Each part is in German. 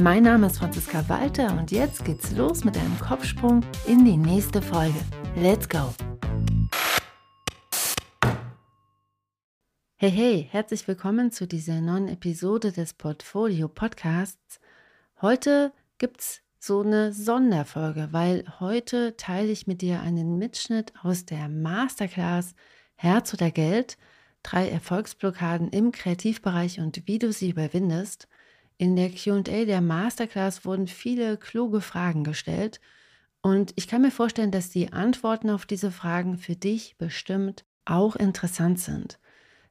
Mein Name ist Franziska Walter und jetzt geht's los mit einem Kopfsprung in die nächste Folge. Let's go! Hey, hey, herzlich willkommen zu dieser neuen Episode des Portfolio Podcasts. Heute gibt's so eine Sonderfolge, weil heute teile ich mit dir einen Mitschnitt aus der Masterclass Herz oder Geld, drei Erfolgsblockaden im Kreativbereich und wie du sie überwindest. In der QA der Masterclass wurden viele kluge Fragen gestellt und ich kann mir vorstellen, dass die Antworten auf diese Fragen für dich bestimmt auch interessant sind.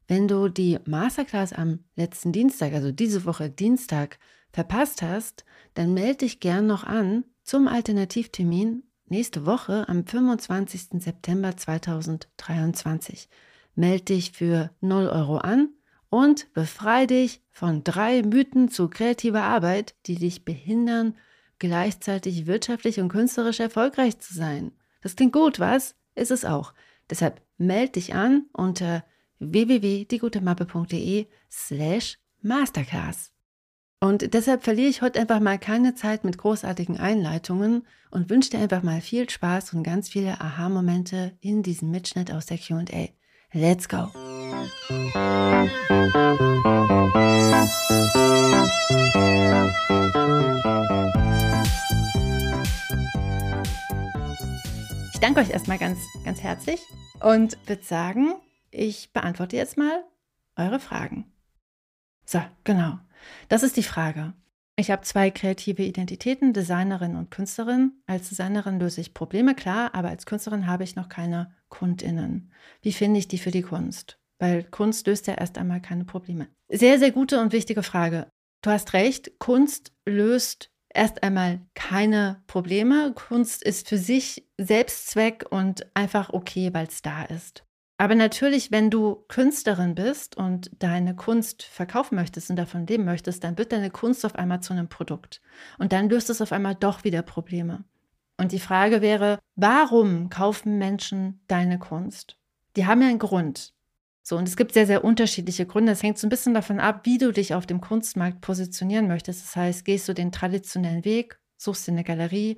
Wenn du die Masterclass am letzten Dienstag, also diese Woche Dienstag, verpasst hast, dann melde dich gern noch an zum Alternativtermin nächste Woche am 25. September 2023. Melde dich für 0 Euro an und befreie dich von drei Mythen zu kreativer Arbeit, die dich behindern, gleichzeitig wirtschaftlich und künstlerisch erfolgreich zu sein. Das klingt gut, was? Ist es auch. Deshalb melde dich an unter www.diegutemappe.de slash masterclass. Und deshalb verliere ich heute einfach mal keine Zeit mit großartigen Einleitungen und wünsche dir einfach mal viel Spaß und ganz viele Aha-Momente in diesem Mitschnitt aus der QA. Let's go! Ich danke euch erstmal ganz, ganz herzlich und würde sagen, ich beantworte jetzt mal eure Fragen. So, genau. Das ist die Frage. Ich habe zwei kreative Identitäten, Designerin und Künstlerin. Als Designerin löse ich Probleme, klar, aber als Künstlerin habe ich noch keine KundInnen. Wie finde ich die für die Kunst? Weil Kunst löst ja erst einmal keine Probleme. Sehr, sehr gute und wichtige Frage. Du hast recht, Kunst löst erst einmal keine Probleme. Kunst ist für sich Selbstzweck und einfach okay, weil es da ist. Aber natürlich, wenn du Künstlerin bist und deine Kunst verkaufen möchtest und davon leben möchtest, dann wird deine Kunst auf einmal zu einem Produkt. Und dann löst es auf einmal doch wieder Probleme. Und die Frage wäre, warum kaufen Menschen deine Kunst? Die haben ja einen Grund. So, und es gibt sehr, sehr unterschiedliche Gründe. Es hängt so ein bisschen davon ab, wie du dich auf dem Kunstmarkt positionieren möchtest. Das heißt, gehst du den traditionellen Weg, suchst dir eine Galerie,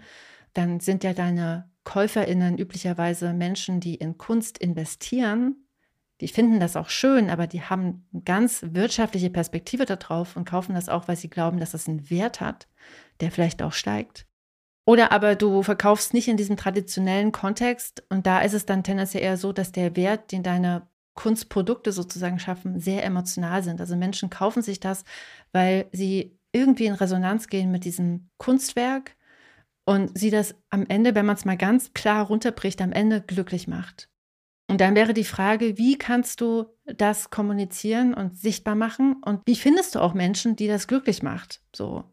dann sind ja deine KäuferInnen üblicherweise Menschen, die in Kunst investieren. Die finden das auch schön, aber die haben eine ganz wirtschaftliche Perspektive darauf und kaufen das auch, weil sie glauben, dass das einen Wert hat, der vielleicht auch steigt. Oder aber du verkaufst nicht in diesem traditionellen Kontext und da ist es dann tendenziell eher so, dass der Wert, den deine Kunstprodukte sozusagen schaffen, sehr emotional sind. Also Menschen kaufen sich das, weil sie irgendwie in Resonanz gehen mit diesem Kunstwerk und sie das am Ende, wenn man es mal ganz klar runterbricht, am Ende glücklich macht. Und dann wäre die Frage, wie kannst du das kommunizieren und sichtbar machen und wie findest du auch Menschen, die das glücklich macht? So.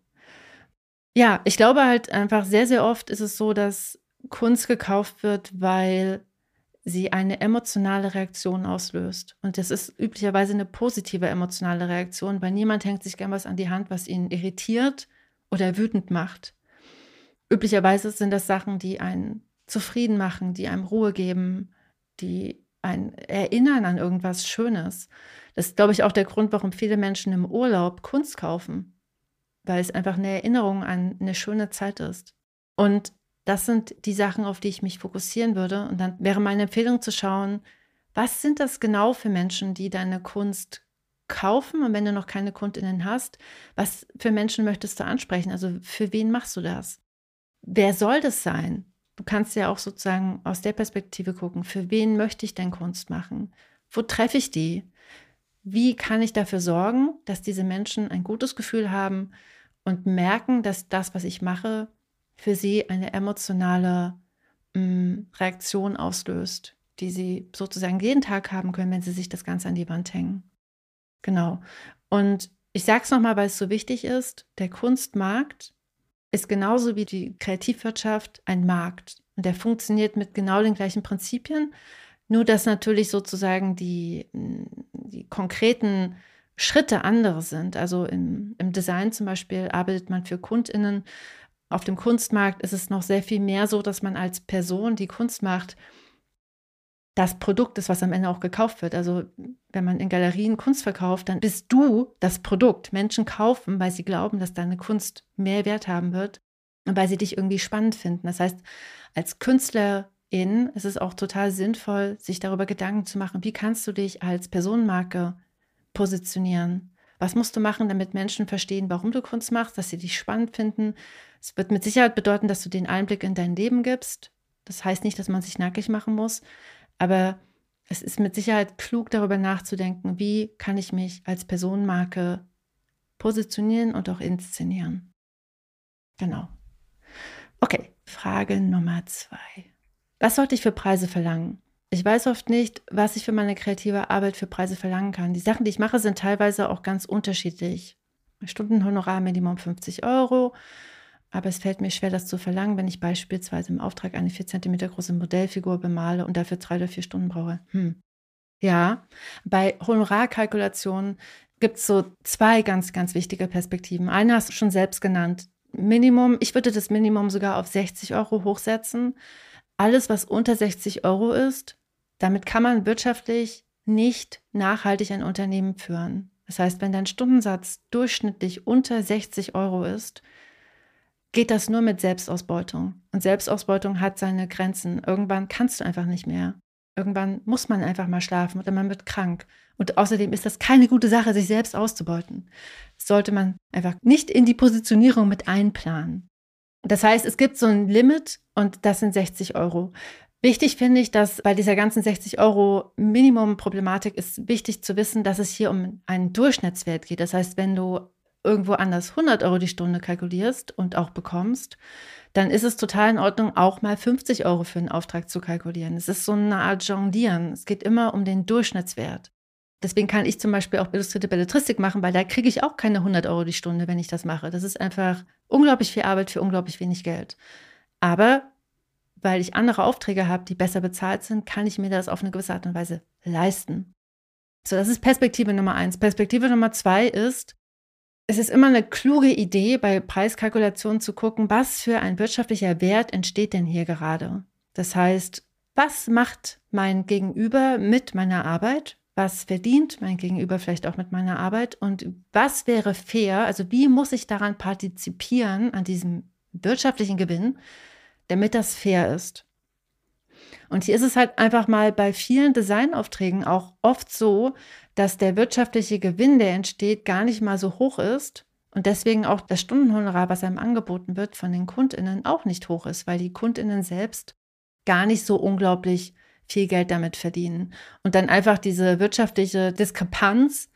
Ja, ich glaube halt einfach sehr, sehr oft ist es so, dass Kunst gekauft wird, weil sie eine emotionale Reaktion auslöst. Und das ist üblicherweise eine positive emotionale Reaktion, weil niemand hängt sich gern was an die Hand, was ihn irritiert oder wütend macht. Üblicherweise sind das Sachen, die einen zufrieden machen, die einem Ruhe geben, die ein Erinnern an irgendwas Schönes. Das ist, glaube ich, auch der Grund, warum viele Menschen im Urlaub Kunst kaufen, weil es einfach eine Erinnerung an eine schöne Zeit ist. Und das sind die Sachen, auf die ich mich fokussieren würde. Und dann wäre meine Empfehlung zu schauen, was sind das genau für Menschen, die deine Kunst kaufen? Und wenn du noch keine Kundinnen hast, was für Menschen möchtest du ansprechen? Also für wen machst du das? Wer soll das sein? Du kannst ja auch sozusagen aus der Perspektive gucken, für wen möchte ich denn Kunst machen? Wo treffe ich die? Wie kann ich dafür sorgen, dass diese Menschen ein gutes Gefühl haben und merken, dass das, was ich mache, für sie eine emotionale mh, mm, Reaktion auslöst, die sie sozusagen jeden Tag haben können, wenn sie sich das Ganze an die Wand hängen. Genau. Und ich sage es nochmal, weil es so wichtig ist, der Kunstmarkt ist genauso wie die Kreativwirtschaft ein Markt. und der funktioniert mit genau den gleichen Prinzipien. Nur dass natürlich sozusagen die, die konkreten Schritte andere sind. Also im, im Design zum Beispiel arbeitet man für KundInnen. Auf dem Kunstmarkt ist es noch sehr viel mehr so, dass man als Person, die Kunst macht, das Produkt ist, was am Ende auch gekauft wird. Also wenn man in Galerien Kunst verkauft, dann bist du das Produkt. Menschen kaufen, weil sie glauben, dass deine Kunst mehr Wert haben wird und weil sie dich irgendwie spannend finden. Das heißt, als Künstlerin ist es auch total sinnvoll, sich darüber Gedanken zu machen, wie kannst du dich als Personenmarke positionieren? Was musst du machen, damit Menschen verstehen, warum du Kunst machst, dass sie dich spannend finden? Es wird mit Sicherheit bedeuten, dass du den Einblick in dein Leben gibst. Das heißt nicht, dass man sich nackig machen muss, aber es ist mit Sicherheit klug, darüber nachzudenken, wie kann ich mich als Personenmarke positionieren und auch inszenieren. Genau. Okay, Frage Nummer zwei. Was sollte ich für Preise verlangen? Ich weiß oft nicht, was ich für meine kreative Arbeit für Preise verlangen kann. Die Sachen, die ich mache, sind teilweise auch ganz unterschiedlich. Stundenhonorar Minimum 50 Euro, aber es fällt mir schwer, das zu verlangen, wenn ich beispielsweise im Auftrag eine 4 cm große Modellfigur bemale und dafür drei oder vier Stunden brauche. Hm. Ja, bei Honorarkalkulationen gibt es so zwei ganz, ganz wichtige Perspektiven. Eine hast du schon selbst genannt. Minimum, ich würde das Minimum sogar auf 60 Euro hochsetzen. Alles, was unter 60 Euro ist, damit kann man wirtschaftlich nicht nachhaltig ein Unternehmen führen. Das heißt, wenn dein Stundensatz durchschnittlich unter 60 Euro ist, geht das nur mit Selbstausbeutung. Und Selbstausbeutung hat seine Grenzen. Irgendwann kannst du einfach nicht mehr. Irgendwann muss man einfach mal schlafen oder man wird krank. Und außerdem ist das keine gute Sache, sich selbst auszubeuten. Das sollte man einfach nicht in die Positionierung mit einplanen. Das heißt, es gibt so ein Limit und das sind 60 Euro. Wichtig finde ich, dass bei dieser ganzen 60 Euro Minimum-Problematik ist wichtig zu wissen, dass es hier um einen Durchschnittswert geht. Das heißt, wenn du irgendwo anders 100 Euro die Stunde kalkulierst und auch bekommst, dann ist es total in Ordnung, auch mal 50 Euro für einen Auftrag zu kalkulieren. Es ist so eine Art Jonglieren. Es geht immer um den Durchschnittswert. Deswegen kann ich zum Beispiel auch illustrierte Belletristik machen, weil da kriege ich auch keine 100 Euro die Stunde, wenn ich das mache. Das ist einfach unglaublich viel Arbeit für unglaublich wenig Geld. Aber weil ich andere Aufträge habe, die besser bezahlt sind, kann ich mir das auf eine gewisse Art und Weise leisten. So, das ist Perspektive Nummer eins. Perspektive Nummer zwei ist, es ist immer eine kluge Idee, bei Preiskalkulationen zu gucken, was für ein wirtschaftlicher Wert entsteht denn hier gerade. Das heißt, was macht mein Gegenüber mit meiner Arbeit? Was verdient mein Gegenüber vielleicht auch mit meiner Arbeit? Und was wäre fair? Also wie muss ich daran partizipieren, an diesem wirtschaftlichen Gewinn, damit das fair ist? Und hier ist es halt einfach mal bei vielen Designaufträgen auch oft so, dass der wirtschaftliche Gewinn, der entsteht, gar nicht mal so hoch ist und deswegen auch das Stundenhonorar, was einem angeboten wird von den Kundinnen, auch nicht hoch ist, weil die Kundinnen selbst gar nicht so unglaublich viel Geld damit verdienen und dann einfach diese wirtschaftliche Diskrepanz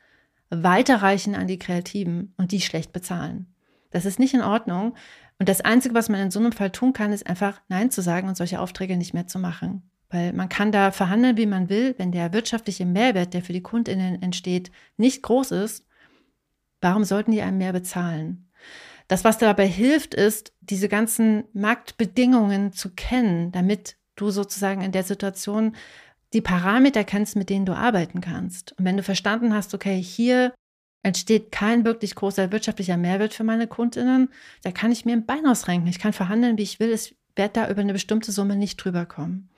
weiterreichen an die Kreativen und die schlecht bezahlen. Das ist nicht in Ordnung. Und das Einzige, was man in so einem Fall tun kann, ist einfach Nein zu sagen und solche Aufträge nicht mehr zu machen. Weil man kann da verhandeln, wie man will, wenn der wirtschaftliche Mehrwert, der für die Kundinnen entsteht, nicht groß ist. Warum sollten die einem mehr bezahlen? Das, was dabei hilft, ist, diese ganzen Marktbedingungen zu kennen, damit du sozusagen in der Situation die Parameter kennst, mit denen du arbeiten kannst. Und wenn du verstanden hast, okay, hier entsteht kein wirklich großer wirtschaftlicher Mehrwert für meine Kundinnen, da kann ich mir ein Bein ausrenken. Ich kann verhandeln, wie ich will. Es wird da über eine bestimmte Summe nicht drüber kommen.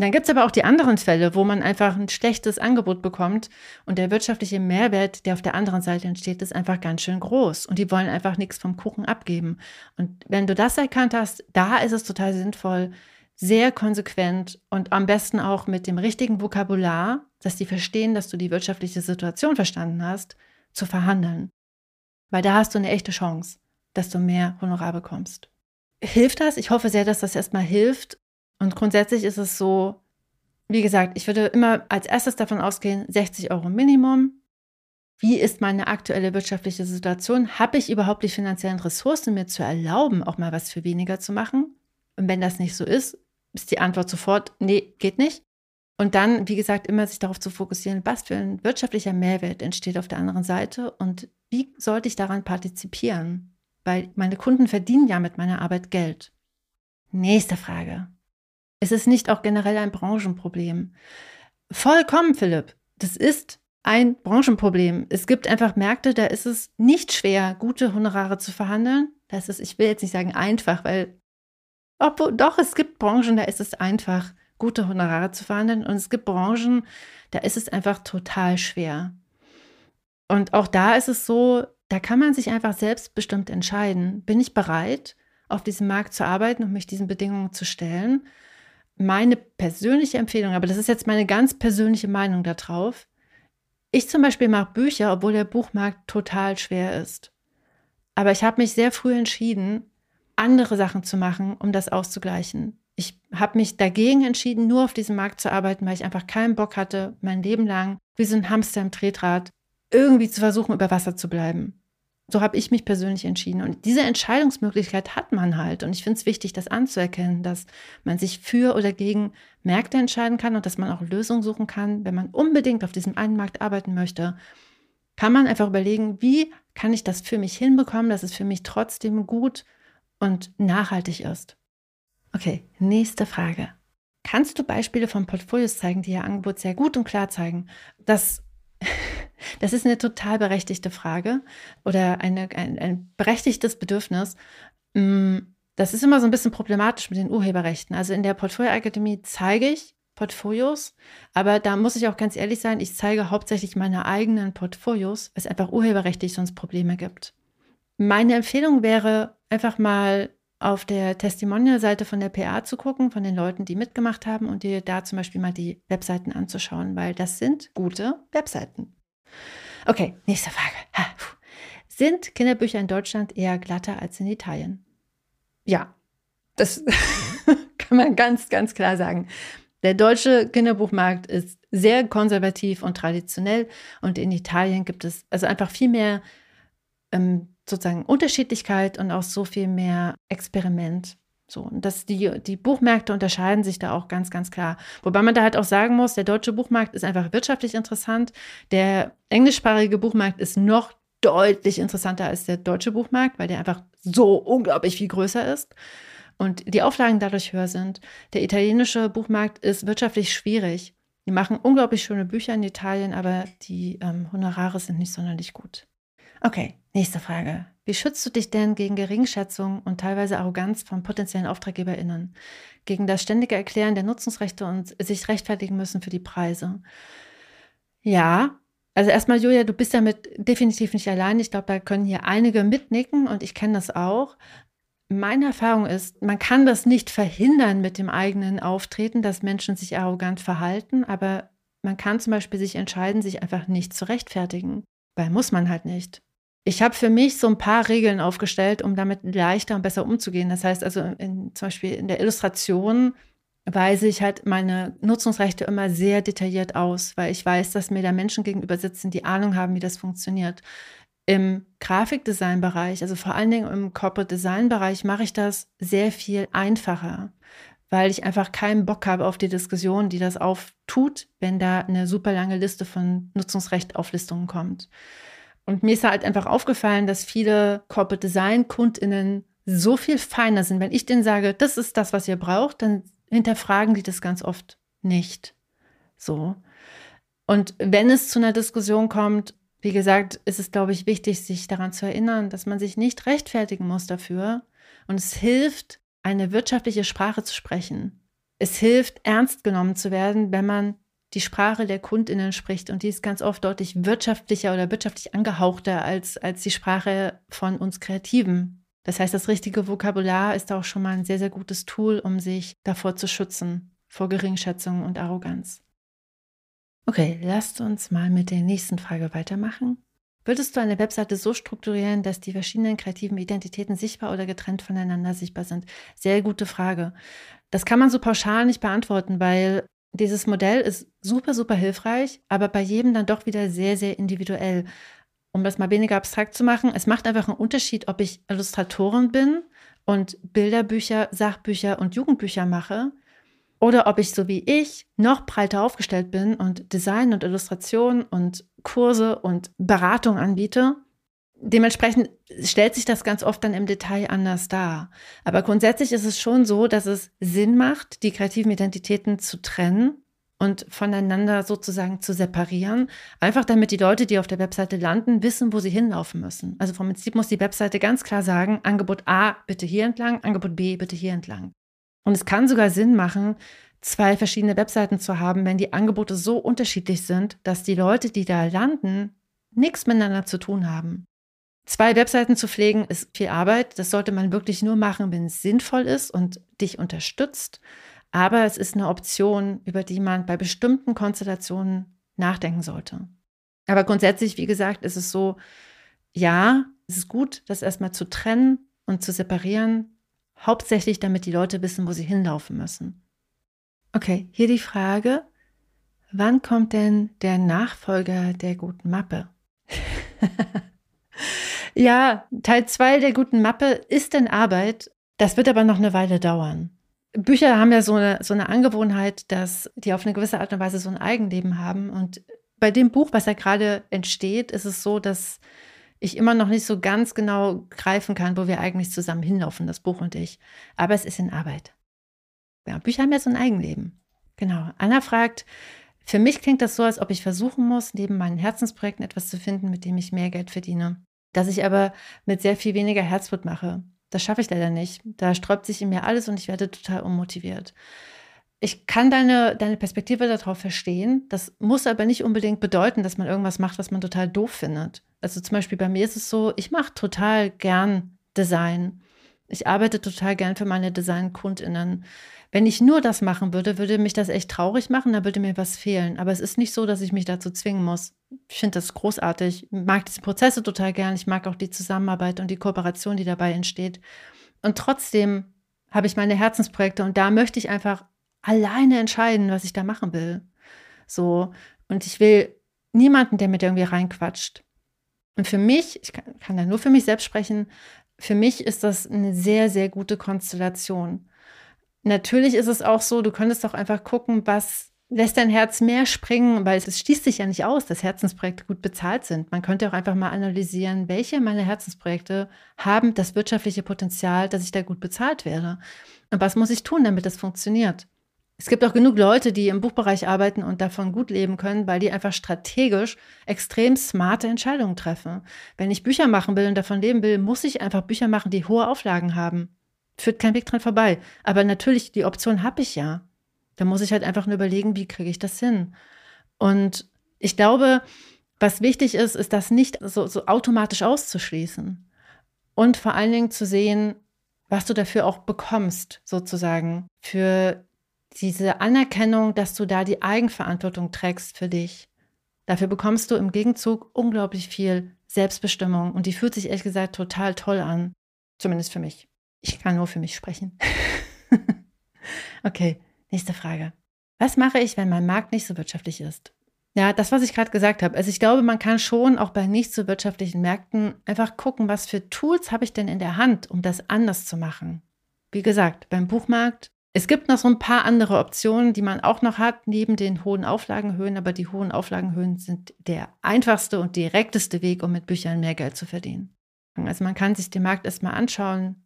Dann gibt es aber auch die anderen Fälle, wo man einfach ein schlechtes Angebot bekommt und der wirtschaftliche Mehrwert, der auf der anderen Seite entsteht, ist einfach ganz schön groß und die wollen einfach nichts vom Kuchen abgeben. Und wenn du das erkannt hast, da ist es total sinnvoll, sehr konsequent und am besten auch mit dem richtigen Vokabular, dass die verstehen, dass du die wirtschaftliche Situation verstanden hast, zu verhandeln. Weil da hast du eine echte Chance, dass du mehr Honorar bekommst. Hilft das? Ich hoffe sehr, dass das erstmal hilft. Und grundsätzlich ist es so, wie gesagt, ich würde immer als erstes davon ausgehen, 60 Euro Minimum. Wie ist meine aktuelle wirtschaftliche Situation? Habe ich überhaupt die finanziellen Ressourcen, mir zu erlauben, auch mal was für weniger zu machen? Und wenn das nicht so ist, ist die Antwort sofort, nee, geht nicht. Und dann, wie gesagt, immer sich darauf zu fokussieren, was für ein wirtschaftlicher Mehrwert entsteht auf der anderen Seite und wie sollte ich daran partizipieren? Weil meine Kunden verdienen ja mit meiner Arbeit Geld. nächste Frage. Ist es nicht auch generell ein Branchenproblem? Vollkommen, Philipp. Das ist ein Branchenproblem. Es gibt einfach Märkte, da ist es nicht schwer, gute Honorare zu verhandeln. Das ist, ich will jetzt nicht sagen einfach, weil obwohl, doch, es gibt Branchen, da ist es einfach, gute Honorare zu verhandeln. Und es gibt Branchen, da ist es einfach total schwer. Und auch da ist es so, da kann man sich einfach selbstbestimmt entscheiden. Bin ich bereit, auf diesem Markt zu arbeiten und mich diesen Bedingungen zu stellen? Meine persönliche Empfehlung, aber das ist jetzt meine ganz persönliche Meinung darauf. Ich zum Beispiel mag Bücher, obwohl der Buchmarkt total schwer ist. Aber ich habe mich sehr früh entschieden, andere Sachen zu machen, um das auszugleichen. Ich habe mich dagegen entschieden, nur auf diesem Markt zu arbeiten, weil ich einfach keinen Bock hatte, mein Leben lang wie so ein Hamster im Tretrad irgendwie zu versuchen, über Wasser zu bleiben. So habe ich mich persönlich entschieden. Und diese Entscheidungsmöglichkeit hat man halt. Und ich finde es wichtig, das anzuerkennen, dass man sich für oder gegen Märkte entscheiden kann und dass man auch Lösungen suchen kann. Wenn man unbedingt auf diesem einen Markt arbeiten möchte, kann man einfach überlegen, wie kann ich das für mich hinbekommen, dass es für mich trotzdem gut und nachhaltig ist. Okay, nächste Frage. Kannst du Beispiele von Portfolios zeigen, die ihr Angebot sehr gut und klar zeigen? Das, das ist eine total berechtigte Frage oder eine, ein, ein berechtigtes Bedürfnis. Mm, das ist immer so ein bisschen problematisch mit den Urheberrechten. Also in der Portfolioakademie zeige ich Portfolios, aber da muss ich auch ganz ehrlich sein, ich zeige hauptsächlich meine eigenen Portfolios, weil es einfach urheberrechtlich sonst Probleme gibt. Meine Empfehlung wäre einfach mal auf der Testimonial-Seite von der PA zu gucken, von den Leuten, die mitgemacht haben und dir da zum Beispiel mal die Webseiten anzuschauen, weil das sind gute Webseiten. Okay, nächste Frage. Ha, sind Kinderbücher in Deutschland eher glatter als in Italien? Ja, das kann man ganz, ganz klar sagen. Der deutsche Kinderbuchmarkt ist sehr konservativ und traditionell und in Italien gibt es also einfach viel mehr ähm, sozusagen Unterschiedlichkeit und auch so viel mehr Experiment. So, und das, die, die Buchmärkte unterscheiden sich da auch ganz, ganz klar. Wobei man da halt auch sagen muss, der deutsche Buchmarkt ist einfach wirtschaftlich interessant. Der englischsprachige Buchmarkt ist noch deutlich interessanter als der deutsche Buchmarkt, weil der einfach so unglaublich viel größer ist und die Auflagen dadurch höher sind. Der italienische Buchmarkt ist wirtschaftlich schwierig. Die machen unglaublich schöne Bücher in Italien, aber die ähm, Honorare sind nicht sonderlich gut. Okay, nächste Frage. Wie schützt du dich denn gegen Geringschätzung und teilweise Arroganz von potenziellen AuftraggeberInnen? Gegen das ständige Erklären der Nutzungsrechte und sich rechtfertigen müssen für die Preise? Ja, also erstmal, Julia, du bist damit definitiv nicht allein. Ich glaube, da können hier einige mitnicken und ich kenne das auch. Meine Erfahrung ist, man kann das nicht verhindern mit dem eigenen Auftreten, dass Menschen sich arrogant verhalten, aber man kann zum Beispiel sich entscheiden, sich einfach nicht zu rechtfertigen, weil muss man halt nicht. Ich habe für mich so ein paar Regeln aufgestellt, um damit leichter und besser umzugehen. Das heißt also in, zum Beispiel in der Illustration weise ich halt meine Nutzungsrechte immer sehr detailliert aus, weil ich weiß, dass mir da Menschen gegenüber sitzen, die Ahnung haben, wie das funktioniert. Im Grafikdesign-Bereich, also vor allen Dingen im Corporate Design-Bereich, mache ich das sehr viel einfacher, weil ich einfach keinen Bock habe auf die Diskussion, die das auftut, wenn da eine super lange Liste von Nutzungsrechtauflistungen kommt. Und mir ist halt einfach aufgefallen, dass viele Corporate Design KundInnen so viel feiner sind. Wenn ich denen sage, das ist das, was ihr braucht, dann hinterfragen die das ganz oft nicht. So. Und wenn es zu einer Diskussion kommt, wie gesagt, ist es, glaube ich, wichtig, sich daran zu erinnern, dass man sich nicht rechtfertigen muss dafür. Und es hilft, eine wirtschaftliche Sprache zu sprechen. Es hilft, ernst genommen zu werden, wenn man die Sprache der KundInnen spricht und die ist ganz oft deutlich wirtschaftlicher oder wirtschaftlich angehauchter als, als die Sprache von uns Kreativen. Das heißt, das richtige Vokabular ist auch schon mal ein sehr, sehr gutes Tool, um sich davor zu schützen, vor Geringschätzung und Arroganz. Okay, lasst uns mal mit der nächsten Frage weitermachen. Würdest du eine Webseite so strukturieren, dass die verschiedenen kreativen Identitäten sichtbar oder getrennt voneinander sichtbar sind? Sehr gute Frage. Das kann man so pauschal nicht beantworten, weil dieses Modell ist super, super hilfreich, aber bei jedem dann doch wieder sehr, sehr individuell. Um das mal weniger abstrakt zu machen, es macht einfach einen Unterschied, ob ich Illustratorin bin und Bilderbücher, Sachbücher und Jugendbücher mache oder ob ich so wie ich noch breiter aufgestellt bin und Design und Illustration und Kurse und Beratung anbiete. Dementsprechend stellt sich das ganz oft dann im Detail anders dar. Aber grundsätzlich ist es schon so, dass es Sinn macht, die kreativen Identitäten zu trennen und voneinander sozusagen zu separieren. Einfach damit die Leute, die auf der Webseite landen, wissen, wo sie hinlaufen müssen. Also vom Prinzip muss die Webseite ganz klar sagen, Angebot A bitte hier entlang, Angebot B bitte hier entlang. Und es kann sogar Sinn machen, zwei verschiedene Webseiten zu haben, wenn die Angebote so unterschiedlich sind, dass die Leute, die da landen, nichts miteinander zu tun haben. Zwei Webseiten zu pflegen ist viel Arbeit. Das sollte man wirklich nur machen, wenn es sinnvoll ist und dich unterstützt. Aber es ist eine Option, über die man bei bestimmten Konstellationen nachdenken sollte. Aber grundsätzlich, wie gesagt, ist es so, ja, es ist gut, das erstmal zu trennen und zu separieren, hauptsächlich damit die Leute wissen, wo sie hinlaufen müssen. Okay, hier die Frage, wann kommt denn der Nachfolger der guten Mappe? ja, Teil 2 der guten Mappe ist in Arbeit, das wird aber noch eine Weile dauern. Bücher haben ja so eine, so eine Angewohnheit, dass die auf eine gewisse Art und Weise so ein Eigenleben haben. Und bei dem Buch, was ja gerade entsteht, ist es so, dass ich immer noch nicht so ganz genau greifen kann, wo wir eigentlich zusammen hinlaufen, das Buch und ich. Aber es ist in Arbeit. Ja, Bücher haben ja so ein Eigenleben. Genau. Anna fragt, für mich klingt das so, als ob ich versuchen muss, neben meinen Herzensprojekten etwas zu finden, mit dem ich mehr Geld verdiene. Dass ich aber mit sehr viel weniger Herzblut mache. Das schaffe ich leider nicht. Da sträubt sich in mir alles und ich werde total unmotiviert. Ich kann deine, deine Perspektive darauf verstehen. Das muss aber nicht unbedingt bedeuten, dass man irgendwas macht, was man total doof findet. Also zum Beispiel bei mir ist es so, ich mache total gern Design. Ich arbeite total gern für meine Design-KundInnen. Wenn ich nur das machen würde, würde mich das echt traurig machen, da würde mir was fehlen. Aber es ist nicht so, dass ich mich dazu zwingen muss. Ich finde das großartig. Ich mag diese Prozesse total gern. Ich mag auch die Zusammenarbeit und die Kooperation, die dabei entsteht. Und trotzdem habe ich meine Herzensprojekte und da möchte ich einfach alleine entscheiden, was ich da machen will. So. Und ich will niemanden, der mit irgendwie reinquatscht. Und für mich, ich kann, kann da nur für mich selbst sprechen, für mich ist das eine sehr, sehr gute Konstellation. Natürlich ist es auch so, du könntest doch einfach gucken, was lässt dein Herz mehr springen, weil es schließt sich ja nicht aus, dass Herzensprojekte gut bezahlt sind. Man könnte auch einfach mal analysieren, welche meiner Herzensprojekte haben das wirtschaftliche Potenzial, dass ich da gut bezahlt werde. Und was muss ich tun, damit das funktioniert? Es gibt auch genug Leute, die im Buchbereich arbeiten und davon gut leben können, weil die einfach strategisch extrem smarte Entscheidungen treffen. Wenn ich Bücher machen will und davon leben will, muss ich einfach Bücher machen, die hohe Auflagen haben führt kein Weg dran vorbei. Aber natürlich, die Option habe ich ja. Da muss ich halt einfach nur überlegen, wie kriege ich das hin. Und ich glaube, was wichtig ist, ist das nicht so, so automatisch auszuschließen. Und vor allen Dingen zu sehen, was du dafür auch bekommst, sozusagen, für diese Anerkennung, dass du da die Eigenverantwortung trägst für dich. Dafür bekommst du im Gegenzug unglaublich viel Selbstbestimmung und die fühlt sich ehrlich gesagt total toll an. Zumindest für mich. Ich kann nur für mich sprechen. okay, nächste Frage. Was mache ich, wenn mein Markt nicht so wirtschaftlich ist? Ja, das, was ich gerade gesagt habe. Also ich glaube, man kann schon auch bei nicht so wirtschaftlichen Märkten einfach gucken, was für Tools habe ich denn in der Hand, um das anders zu machen. Wie gesagt, beim Buchmarkt. Es gibt noch so ein paar andere Optionen, die man auch noch hat, neben den hohen Auflagenhöhen, aber die hohen Auflagenhöhen sind der einfachste und direkteste Weg, um mit Büchern mehr Geld zu verdienen. Also man kann sich den Markt erstmal anschauen,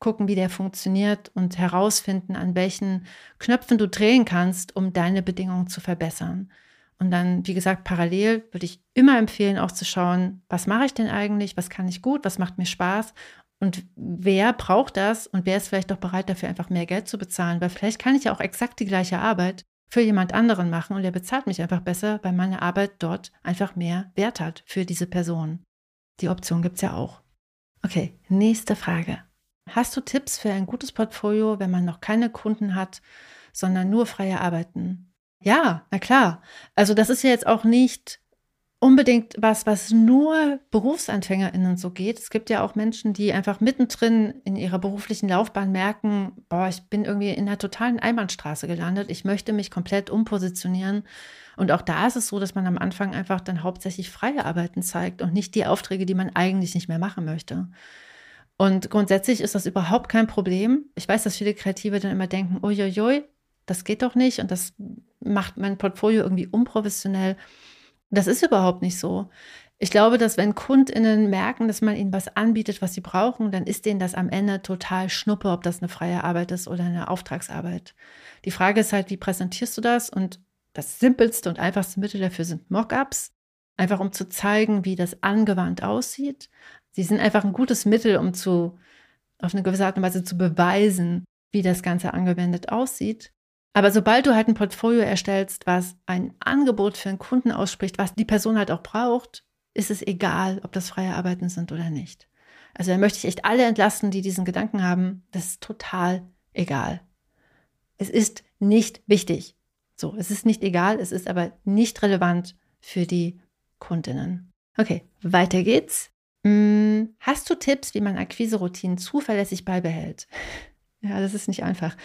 gucken, wie der funktioniert und herausfinden, an welchen Knöpfen du drehen kannst, um deine Bedingungen zu verbessern. Und dann, wie gesagt, parallel würde ich immer empfehlen, auch zu schauen, was mache ich denn eigentlich, was kann ich gut, was macht mir Spaß und wer braucht das und wer ist vielleicht auch bereit dafür einfach mehr Geld zu bezahlen, weil vielleicht kann ich ja auch exakt die gleiche Arbeit für jemand anderen machen und der bezahlt mich einfach besser, weil meine Arbeit dort einfach mehr Wert hat für diese Person. Die Option gibt es ja auch. Okay, nächste Frage. Hast du Tipps für ein gutes Portfolio, wenn man noch keine Kunden hat, sondern nur freie Arbeiten? Ja, na klar. Also das ist ja jetzt auch nicht unbedingt was, was nur BerufsanfängerInnen so geht. Es gibt ja auch Menschen, die einfach mittendrin in ihrer beruflichen Laufbahn merken, boah, ich bin irgendwie in einer totalen Einbahnstraße gelandet. Ich möchte mich komplett umpositionieren. Und auch da ist es so, dass man am Anfang einfach dann hauptsächlich freie Arbeiten zeigt und nicht die Aufträge, die man eigentlich nicht mehr machen möchte. Und grundsätzlich ist das überhaupt kein Problem. Ich weiß, dass viele Kreative dann immer denken, uiuiui, das geht doch nicht und das macht mein Portfolio irgendwie unprofessionell. Das ist überhaupt nicht so. Ich glaube, dass wenn KundInnen merken, dass man ihnen was anbietet, was sie brauchen, dann ist denen das am Ende total schnuppe, ob das eine freie Arbeit ist oder eine Auftragsarbeit. Die Frage ist halt, wie präsentierst du das? Und das simpelste und einfachste Mittel dafür sind Mockups, einfach um zu zeigen, wie das angewandt aussieht. Sie sind einfach ein gutes Mittel, um zu, auf eine gewisse Art und Weise zu beweisen, wie das Ganze angewendet aussieht. Aber sobald du halt ein Portfolio erstellst, was ein Angebot für einen Kunden ausspricht, was die Person halt auch braucht, ist es egal, ob das freie Arbeiten sind oder nicht. Also da möchte ich echt alle entlasten, die diesen Gedanken haben. Das ist total egal. Es ist nicht wichtig. So, es ist nicht egal, es ist aber nicht relevant für die Kundinnen. Okay, weiter geht's. Hm, hast du Tipps, wie man Akquise-Routinen zuverlässig beibehält? Ja, das ist nicht einfach.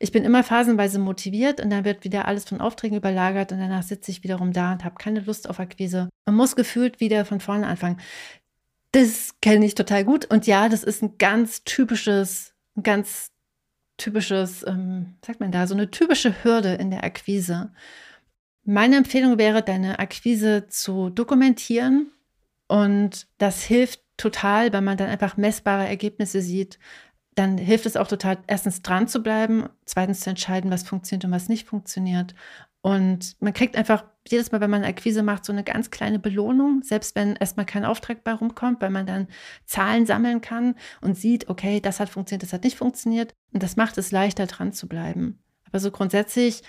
Ich bin immer phasenweise motiviert und dann wird wieder alles von Aufträgen überlagert und danach sitze ich wiederum da und habe keine Lust auf Akquise und muss gefühlt wieder von vorne anfangen. Das kenne ich total gut und ja, das ist ein ganz typisches, ein ganz typisches, ähm, sagt man da, so eine typische Hürde in der Akquise. Meine Empfehlung wäre, deine Akquise zu dokumentieren und das hilft total, weil man dann einfach messbare Ergebnisse sieht, dann hilft es auch total, erstens dran zu bleiben, zweitens zu entscheiden, was funktioniert und was nicht funktioniert. Und man kriegt einfach jedes Mal, wenn man eine Akquise macht, so eine ganz kleine Belohnung, selbst wenn erstmal kein Auftrag bei rumkommt, weil man dann Zahlen sammeln kann und sieht, okay, das hat funktioniert, das hat nicht funktioniert. Und das macht es leichter, dran zu bleiben. Aber so grundsätzlich,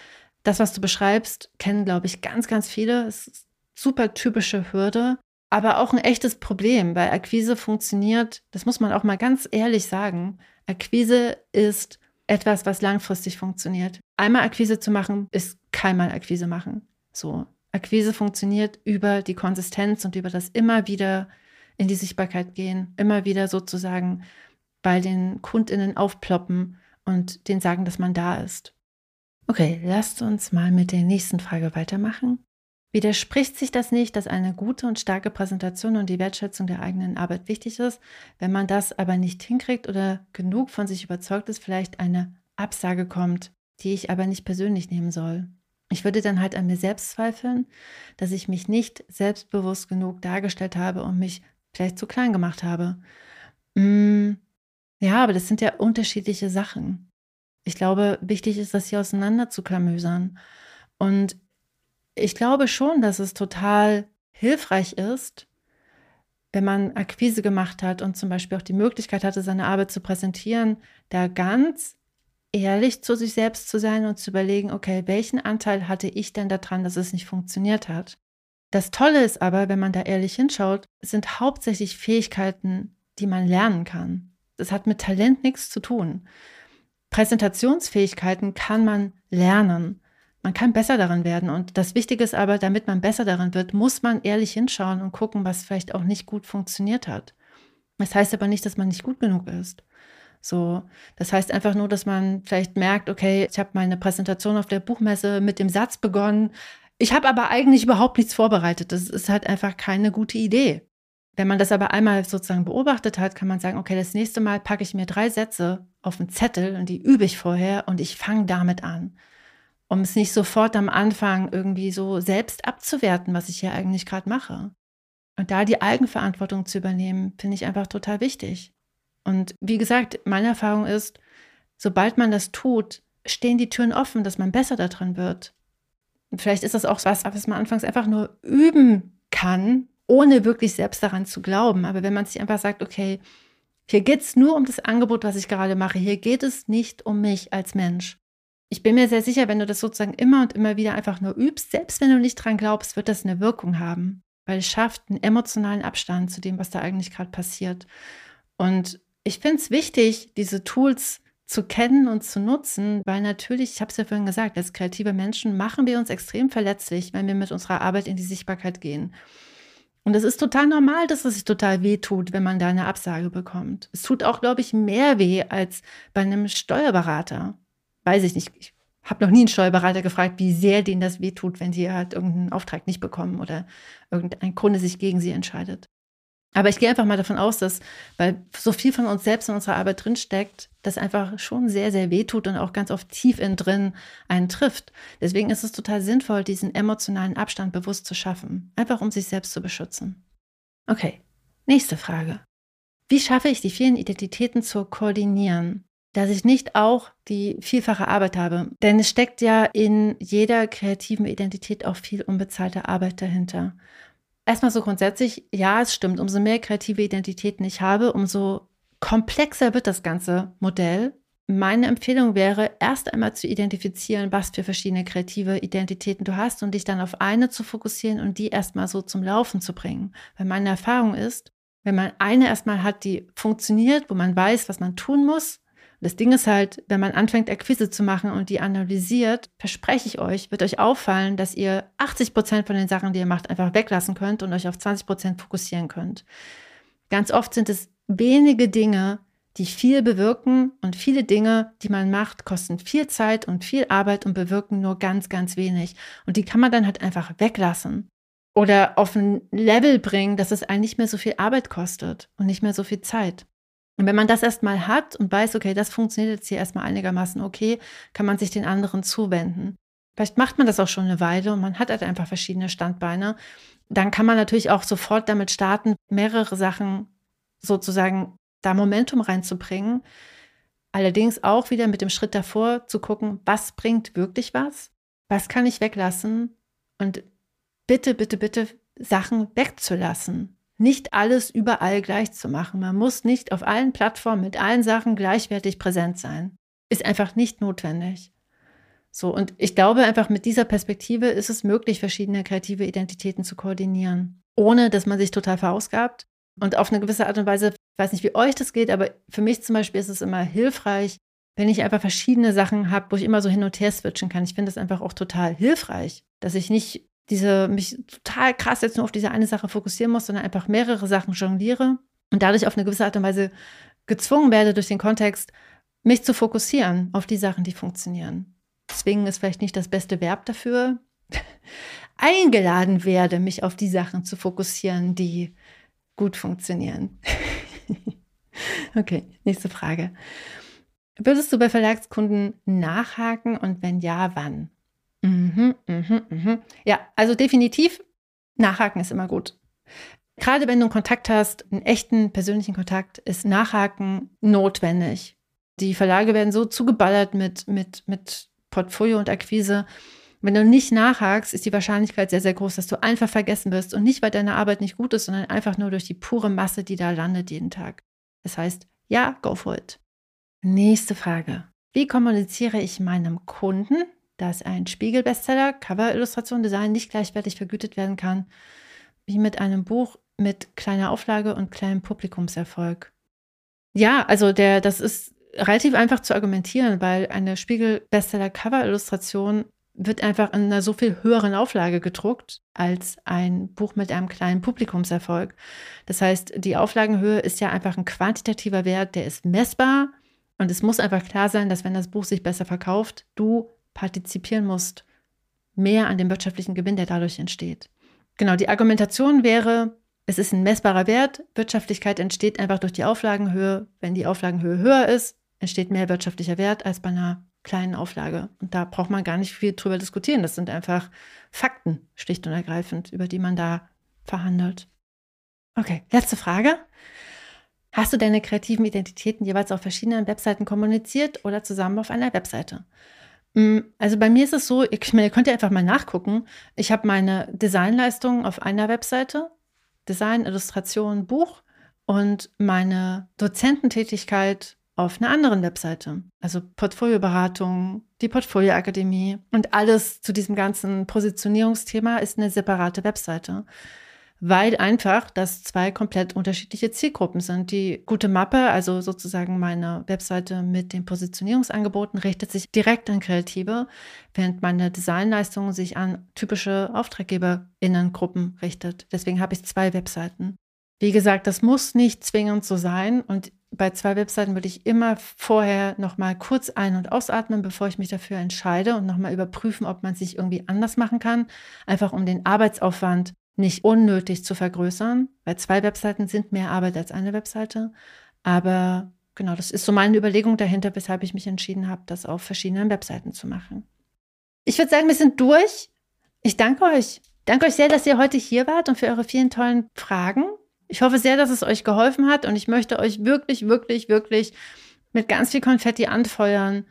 das, was du beschreibst, kennen, glaube ich, ganz, ganz viele. Es ist super typische Hürde, aber auch ein echtes Problem, weil Akquise funktioniert, das muss man auch mal ganz ehrlich sagen, Akquise ist etwas, was langfristig funktioniert. Einmal Akquise zu machen, ist keinmal Akquise machen. So. Akquise funktioniert über die Konsistenz und über das immer wieder in die Sichtbarkeit gehen, immer wieder sozusagen bei den KundInnen aufploppen und denen sagen, dass man da ist. Okay, lasst uns mal mit der nächsten Frage weitermachen. Widerspricht sich das nicht, dass eine gute und starke Präsentation und die Wertschätzung der eigenen Arbeit wichtig ist? Wenn man das aber nicht hinkriegt oder genug von sich überzeugt ist, vielleicht eine Absage kommt, die ich aber nicht persönlich nehmen soll. Ich würde dann halt an mir selbst zweifeln, dass ich mich nicht selbstbewusst genug dargestellt habe und mich vielleicht zu klein gemacht habe. Mm, ja, aber das sind ja unterschiedliche Sachen. Ich glaube, wichtig ist, das hier auseinander zu klamüsern. Und ich glaube schon, dass es total hilfreich ist, wenn man Akquise gemacht hat und zum Beispiel auch die Möglichkeit hatte, seine Arbeit zu präsentieren, da ganz ehrlich zu sich selbst zu sein und zu überlegen, okay, welchen Anteil hatte ich denn daran, dass es nicht funktioniert hat? Das Tolle ist aber, wenn man da ehrlich hinschaut, sind hauptsächlich Fähigkeiten, die man lernen kann. Das hat mit Talent nichts zu tun. Präsentationsfähigkeiten kann man lernen. Man kann besser darin werden. Und das Wichtige ist aber, damit man besser darin wird, muss man ehrlich hinschauen und gucken, was vielleicht auch nicht gut funktioniert hat. Das heißt aber nicht, dass man nicht gut genug ist. So, das heißt einfach nur, dass man vielleicht merkt, okay, ich habe meine Präsentation auf der Buchmesse mit dem Satz begonnen. Ich habe aber eigentlich überhaupt nichts vorbereitet. Das ist halt einfach keine gute Idee. Wenn man das aber einmal sozusagen beobachtet hat, kann man sagen, okay, das nächste Mal packe ich mir drei Sätze auf einen Zettel und die übe ich vorher und ich fange damit an um es nicht sofort am Anfang irgendwie so selbst abzuwerten, was ich hier eigentlich gerade mache. Und da die Eigenverantwortung zu übernehmen, finde ich einfach total wichtig. Und wie gesagt, meine Erfahrung ist, sobald man das tut, stehen die Türen offen, dass man besser darin wird. Und vielleicht ist das auch was, was man anfangs einfach nur üben kann, ohne wirklich selbst daran zu glauben. Aber wenn man sich einfach sagt, okay, hier geht es nur um das Angebot, was ich gerade mache, hier geht es nicht um mich als Mensch, ich bin mir sehr sicher, wenn du das sozusagen immer und immer wieder einfach nur übst, selbst wenn du nicht dran glaubst, wird das eine Wirkung haben, weil es schafft einen emotionalen Abstand zu dem, was da eigentlich gerade passiert. Und ich finde es wichtig, diese Tools zu kennen und zu nutzen, weil natürlich, ich habe es ja vorhin gesagt, als kreative Menschen machen wir uns extrem verletzlich, wenn wir mit unserer Arbeit in die Sichtbarkeit gehen. Und es ist total normal, dass es sich total weh tut, wenn man da eine Absage bekommt. Es tut auch, glaube ich, mehr weh als bei einem Steuerberater weiß ich nicht, ich habe noch nie einen Steuerberater gefragt, wie sehr denen das wehtut, wenn sie halt irgendeinen Auftrag nicht bekommen oder irgendein Kunde sich gegen sie entscheidet. Aber ich gehe einfach mal davon aus, dass, weil so viel von uns selbst in unserer Arbeit drinsteckt, das einfach schon sehr, sehr wehtut und auch ganz oft tief innen drin einen trifft. Deswegen ist es total sinnvoll, diesen emotionalen Abstand bewusst zu schaffen, einfach um sich selbst zu beschützen. Okay, nächste Frage. Wie schaffe ich die vielen Identitäten zu koordinieren? Dass ich nicht auch die vielfache Arbeit habe. Denn es steckt ja in jeder kreativen Identität auch viel unbezahlte Arbeit dahinter. Erstmal so grundsätzlich, ja, es stimmt, umso mehr kreative Identitäten ich habe, umso komplexer wird das ganze Modell. Meine Empfehlung wäre, erst einmal zu identifizieren, was für verschiedene kreative Identitäten du hast und dich dann auf eine zu fokussieren und die erstmal so zum Laufen zu bringen. Weil meine Erfahrung ist, wenn man eine erstmal hat, die funktioniert, wo man weiß, was man tun muss, das Ding ist halt, wenn man anfängt, Akquise zu machen und die analysiert, verspreche ich euch, wird euch auffallen, dass ihr 80 Prozent von den Sachen, die ihr macht, einfach weglassen könnt und euch auf 20 Prozent fokussieren könnt. Ganz oft sind es wenige Dinge, die viel bewirken und viele Dinge, die man macht, kosten viel Zeit und viel Arbeit und bewirken nur ganz, ganz wenig. Und die kann man dann halt einfach weglassen oder auf ein Level bringen, dass es einen nicht mehr so viel Arbeit kostet und nicht mehr so viel Zeit. Und wenn man das erstmal hat und weiß, okay, das funktioniert jetzt hier erstmal einigermaßen okay, kann man sich den anderen zuwenden. Vielleicht macht man das auch schon eine Weile und man hat halt einfach verschiedene Standbeine. Dann kann man natürlich auch sofort damit starten, mehrere Sachen sozusagen da Momentum reinzubringen. Allerdings auch wieder mit dem Schritt davor zu gucken, was bringt wirklich was? Was kann ich weglassen? Und bitte, bitte, bitte Sachen wegzulassen. Nicht alles überall gleich zu machen. Man muss nicht auf allen Plattformen mit allen Sachen gleichwertig präsent sein. Ist einfach nicht notwendig. So, und ich glaube einfach mit dieser Perspektive ist es möglich, verschiedene kreative Identitäten zu koordinieren, ohne dass man sich total verausgabt und auf eine gewisse Art und Weise ich weiß nicht, wie euch das geht, aber für mich zum Beispiel ist es immer hilfreich, wenn ich einfach verschiedene Sachen habe, wo ich immer so hin und her switchen kann. Ich finde das einfach auch total hilfreich, dass ich nicht diese, mich total krass jetzt nur auf diese eine Sache fokussieren muss, sondern einfach mehrere Sachen jongliere und dadurch auf eine gewisse Art und Weise gezwungen werde, durch den Kontext, mich zu fokussieren auf die Sachen, die funktionieren. Zwingen ist vielleicht nicht das beste Verb dafür. Eingeladen werde, mich auf die Sachen zu fokussieren, die gut funktionieren. okay, nächste Frage. Würdest du bei Verlagskunden nachhaken und wenn ja, wann? Mhm, mhm, mhm. Ja, also definitiv, nachhaken ist immer gut. Gerade wenn du einen Kontakt hast, einen echten persönlichen Kontakt, ist Nachhaken notwendig. Die Verlage werden so zugeballert mit, mit, mit Portfolio und Akquise. Wenn du nicht nachhakst, ist die Wahrscheinlichkeit sehr, sehr groß, dass du einfach vergessen wirst. Und nicht, weil deine Arbeit nicht gut ist, sondern einfach nur durch die pure Masse, die da landet jeden Tag. Das heißt, ja, go for it. Nächste Frage. Wie kommuniziere ich meinem Kunden, dass ein Spiegel-Bestseller, Cover-Illustration, Design nicht gleichwertig vergütet werden kann, wie mit einem Buch mit kleiner Auflage und kleinem Publikumserfolg? Ja, also der, das ist relativ einfach zu argumentieren, weil eine Spiegel-Bestseller-Cover-Illustration wird einfach in einer so viel höheren Auflage gedruckt als ein Buch mit einem kleinen Publikumserfolg. Das heißt, die Auflagenhöhe ist ja einfach ein quantitativer Wert, der ist messbar und es muss einfach klar sein, dass wenn das Buch sich besser verkauft, du partizipieren musst mehr an dem wirtschaftlichen Gewinn, der dadurch entsteht. Genau, die Argumentation wäre, es ist ein messbarer Wert, Wirtschaftlichkeit entsteht einfach durch die Auflagenhöhe. Wenn die Auflagenhöhe höher ist, entsteht mehr wirtschaftlicher Wert als bei einer kleinen Auflage. Und da braucht man gar nicht viel drüber diskutieren. Das sind einfach Fakten, schlicht und ergreifend, über die man da verhandelt. Okay, letzte Frage. Hast du deine kreativen Identitäten jeweils auf verschiedenen Webseiten kommuniziert oder zusammen auf einer Webseite? Mm, also bei mir ist es so, ich meine, ihr könnt ja einfach mal nachgucken. Ich habe meine Designleistungen auf einer Webseite, Design, Illustration, Buch und meine Dozententätigkeit auf einer anderen Webseite. Also Portfolioberatung, die Portfolioakademie und alles zu diesem ganzen Positionierungsthema ist eine separate Webseite. Weil einfach das zwei komplett unterschiedliche Zielgruppen sind. Die gute Mappe, also sozusagen meine Webseite mit den Positionierungsangeboten, richtet sich direkt an Kreative, während meine Designleistung sich an typische AuftraggeberInnengruppen richtet. Deswegen habe ich zwei Webseiten. Wie gesagt, das muss nicht zwingend so sein und bei zwei Webseiten würde ich immer vorher nochmal kurz ein- und ausatmen, bevor ich mich dafür entscheide und nochmal überprüfen, ob man sich irgendwie anders machen kann, einfach um den Arbeitsaufwand nicht unnötig zu vergrößern, weil zwei Webseiten sind mehr Arbeit als eine Webseite. Aber genau, das ist so meine Überlegung dahinter, weshalb ich mich entschieden habe, das auf verschiedenen Webseiten zu machen. Ich würde sagen, wir sind durch. Ich danke euch. Danke euch sehr, dass ihr heute hier wart und für eure vielen tollen Fragen. Ich hoffe sehr, dass es euch geholfen hat und ich möchte euch wirklich, wirklich, wirklich mit ganz viel Konfetti anfeuern,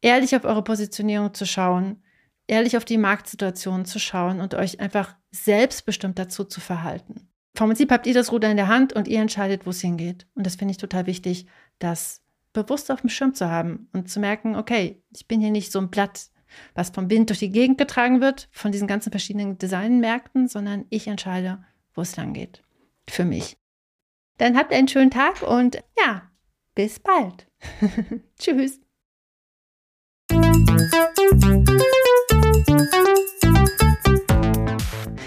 ehrlich auf eure Positionierung zu schauen, ehrlich auf die Marktsituation zu schauen und euch einfach selbstbestimmt dazu zu verhalten. Vom Prinzip habt ihr das Ruder in der Hand und ihr entscheidet, wo es hingeht. Und das finde ich total wichtig, das bewusst auf dem Schirm zu haben und zu merken, okay, ich bin hier nicht so ein Blatt, was vom Wind durch die Gegend getragen wird, von diesen ganzen verschiedenen Designmärkten, sondern ich entscheide, wo es lang geht. Für mich. Dann habt einen schönen Tag und ja, bis bald. Tschüss.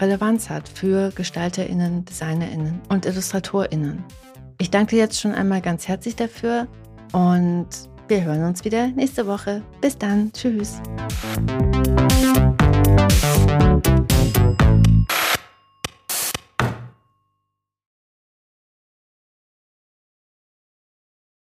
Relevanz hat für Gestalterinnen, Designerinnen und Illustratorinnen. Ich danke dir jetzt schon einmal ganz herzlich dafür und wir hören uns wieder nächste Woche. Bis dann. Tschüss.